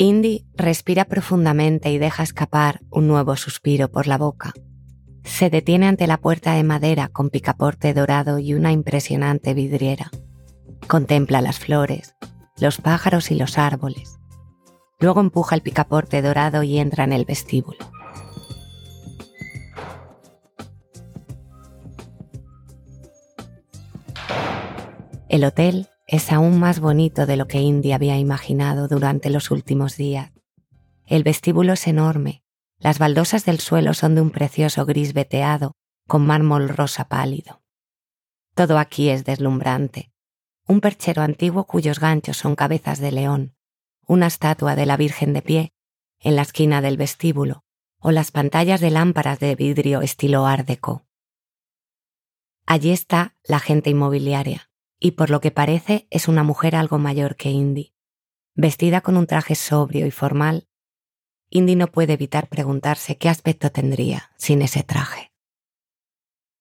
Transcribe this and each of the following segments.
Indy respira profundamente y deja escapar un nuevo suspiro por la boca. Se detiene ante la puerta de madera con picaporte dorado y una impresionante vidriera. Contempla las flores, los pájaros y los árboles. Luego empuja el picaporte dorado y entra en el vestíbulo. El hotel es aún más bonito de lo que Indy había imaginado durante los últimos días. El vestíbulo es enorme, las baldosas del suelo son de un precioso gris veteado con mármol rosa pálido. Todo aquí es deslumbrante. Un perchero antiguo cuyos ganchos son cabezas de león, una estatua de la Virgen de pie en la esquina del vestíbulo o las pantallas de lámparas de vidrio estilo Art Deco. Allí está la gente inmobiliaria, y por lo que parece es una mujer algo mayor que Indy. Vestida con un traje sobrio y formal, Indy no puede evitar preguntarse qué aspecto tendría sin ese traje.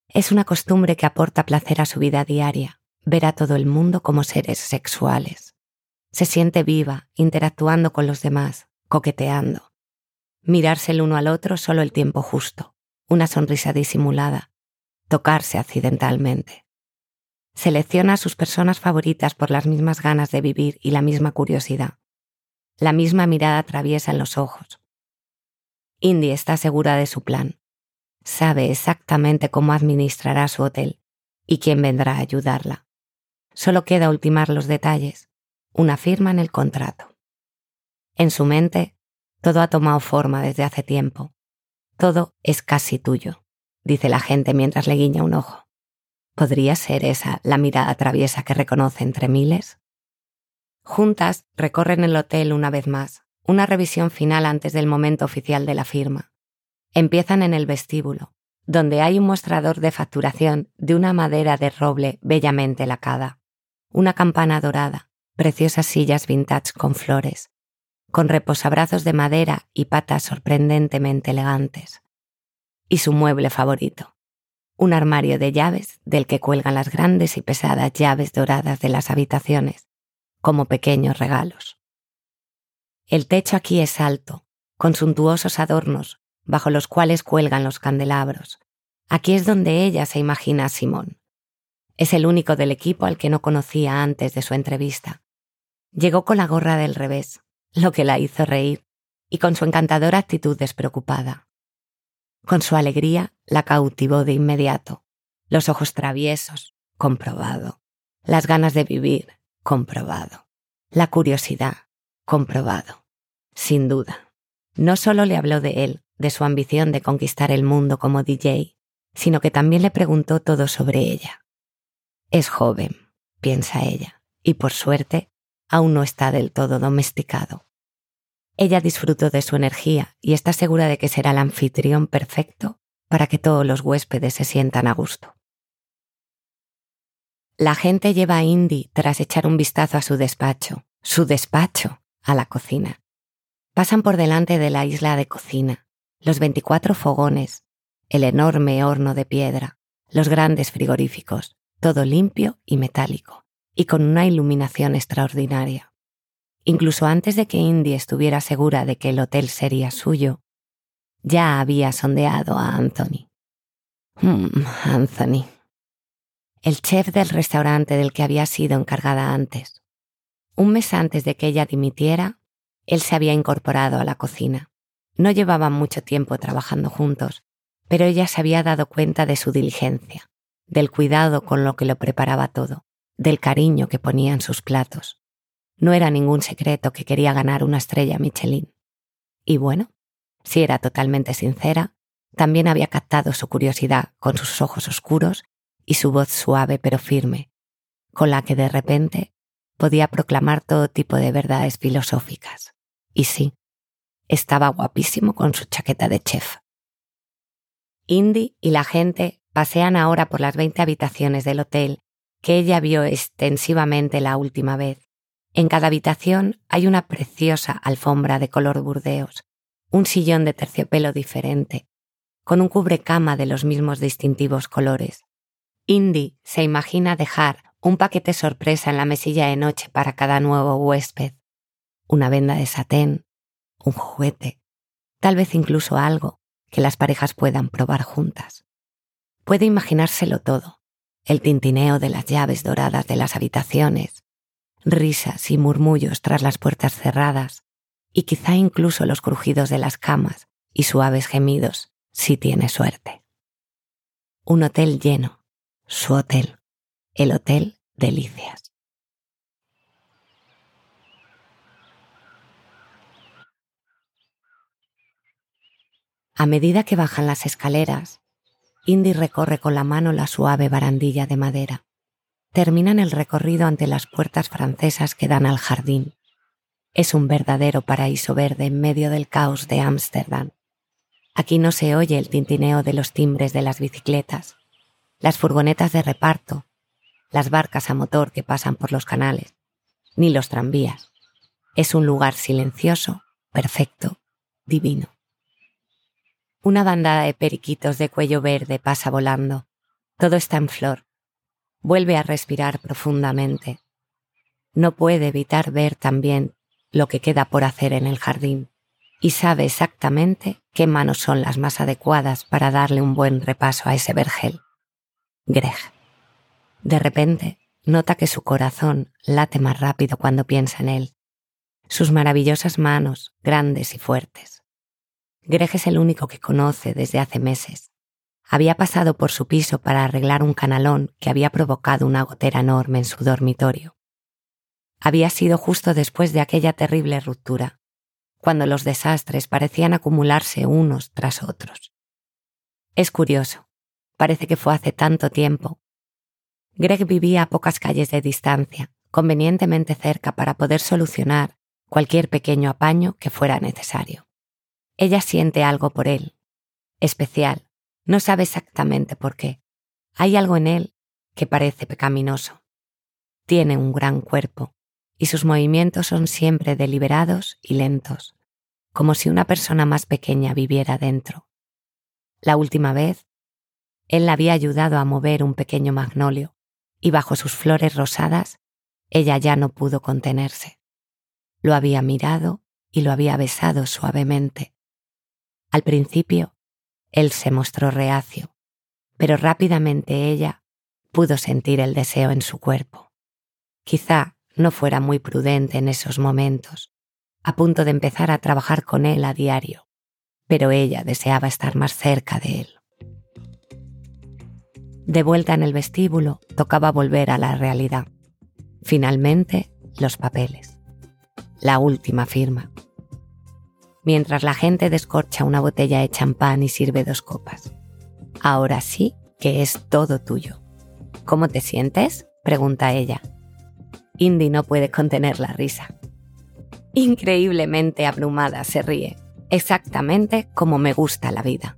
Es una costumbre que aporta placer a su vida diaria, ver a todo el mundo como seres sexuales. Se siente viva, interactuando con los demás, coqueteando. Mirarse el uno al otro solo el tiempo justo, una sonrisa disimulada, tocarse accidentalmente. Selecciona a sus personas favoritas por las mismas ganas de vivir y la misma curiosidad. La misma mirada atraviesa en los ojos. Indy está segura de su plan. Sabe exactamente cómo administrará su hotel y quién vendrá a ayudarla. Solo queda ultimar los detalles, una firma en el contrato. En su mente, todo ha tomado forma desde hace tiempo. Todo es casi tuyo, dice la gente mientras le guiña un ojo. ¿Podría ser esa la mirada traviesa que reconoce entre miles? Juntas recorren el hotel una vez más, una revisión final antes del momento oficial de la firma. Empiezan en el vestíbulo, donde hay un mostrador de facturación de una madera de roble bellamente lacada, una campana dorada, preciosas sillas vintage con flores, con reposabrazos de madera y patas sorprendentemente elegantes. Y su mueble favorito, un armario de llaves del que cuelgan las grandes y pesadas llaves doradas de las habitaciones, como pequeños regalos. El techo aquí es alto, con suntuosos adornos, bajo los cuales cuelgan los candelabros. Aquí es donde ella se imagina a Simón. Es el único del equipo al que no conocía antes de su entrevista. Llegó con la gorra del revés, lo que la hizo reír, y con su encantadora actitud despreocupada. Con su alegría la cautivó de inmediato. Los ojos traviesos, comprobado. Las ganas de vivir, comprobado. La curiosidad, comprobado. Sin duda. No solo le habló de él, de su ambición de conquistar el mundo como DJ, sino que también le preguntó todo sobre ella. Es joven, piensa ella, y por suerte aún no está del todo domesticado. Ella disfrutó de su energía y está segura de que será el anfitrión perfecto para que todos los huéspedes se sientan a gusto. La gente lleva a Indy tras echar un vistazo a su despacho, su despacho, a la cocina. Pasan por delante de la isla de cocina, los 24 fogones, el enorme horno de piedra, los grandes frigoríficos, todo limpio y metálico, y con una iluminación extraordinaria. Incluso antes de que Indy estuviera segura de que el hotel sería suyo, ya había sondeado a Anthony. Hmm, Anthony. El chef del restaurante del que había sido encargada antes. Un mes antes de que ella dimitiera, él se había incorporado a la cocina. No llevaban mucho tiempo trabajando juntos, pero ella se había dado cuenta de su diligencia, del cuidado con lo que lo preparaba todo, del cariño que ponía en sus platos. No era ningún secreto que quería ganar una estrella Michelin. Y bueno, si era totalmente sincera, también había captado su curiosidad con sus ojos oscuros y su voz suave pero firme, con la que de repente podía proclamar todo tipo de verdades filosóficas. Y sí, estaba guapísimo con su chaqueta de chef. Indy y la gente pasean ahora por las 20 habitaciones del hotel que ella vio extensivamente la última vez en cada habitación hay una preciosa alfombra de color burdeos, un sillón de terciopelo diferente, con un cubrecama de los mismos distintivos colores. Indy se imagina dejar un paquete sorpresa en la mesilla de noche para cada nuevo huésped. Una venda de satén, un juguete, tal vez incluso algo que las parejas puedan probar juntas. Puede imaginárselo todo, el tintineo de las llaves doradas de las habitaciones, risas y murmullos tras las puertas cerradas, y quizá incluso los crujidos de las camas y suaves gemidos, si tiene suerte. Un hotel lleno, su hotel, el Hotel Delicias. A medida que bajan las escaleras, Indy recorre con la mano la suave barandilla de madera. Terminan el recorrido ante las puertas francesas que dan al jardín. Es un verdadero paraíso verde en medio del caos de Ámsterdam. Aquí no se oye el tintineo de los timbres de las bicicletas, las furgonetas de reparto, las barcas a motor que pasan por los canales, ni los tranvías. Es un lugar silencioso, perfecto, divino. Una bandada de periquitos de cuello verde pasa volando. Todo está en flor. Vuelve a respirar profundamente. No puede evitar ver también lo que queda por hacer en el jardín y sabe exactamente qué manos son las más adecuadas para darle un buen repaso a ese vergel. Greg. De repente, nota que su corazón late más rápido cuando piensa en él. Sus maravillosas manos, grandes y fuertes. Greg es el único que conoce desde hace meses. Había pasado por su piso para arreglar un canalón que había provocado una gotera enorme en su dormitorio. Había sido justo después de aquella terrible ruptura, cuando los desastres parecían acumularse unos tras otros. Es curioso, parece que fue hace tanto tiempo. Greg vivía a pocas calles de distancia, convenientemente cerca para poder solucionar cualquier pequeño apaño que fuera necesario. Ella siente algo por él, especial, no sabe exactamente por qué. Hay algo en él que parece pecaminoso. Tiene un gran cuerpo y sus movimientos son siempre deliberados y lentos, como si una persona más pequeña viviera dentro. La última vez, él la había ayudado a mover un pequeño magnolio y bajo sus flores rosadas, ella ya no pudo contenerse. Lo había mirado y lo había besado suavemente, al principio, él se mostró reacio, pero rápidamente ella pudo sentir el deseo en su cuerpo. Quizá no fuera muy prudente en esos momentos, a punto de empezar a trabajar con él a diario, pero ella deseaba estar más cerca de él. De vuelta en el vestíbulo, tocaba volver a la realidad. Finalmente, los papeles. La última firma mientras la gente descorcha una botella de champán y sirve dos copas. Ahora sí que es todo tuyo. ¿Cómo te sientes? pregunta ella. Indy no puede contener la risa. Increíblemente abrumada se ríe, exactamente como me gusta la vida.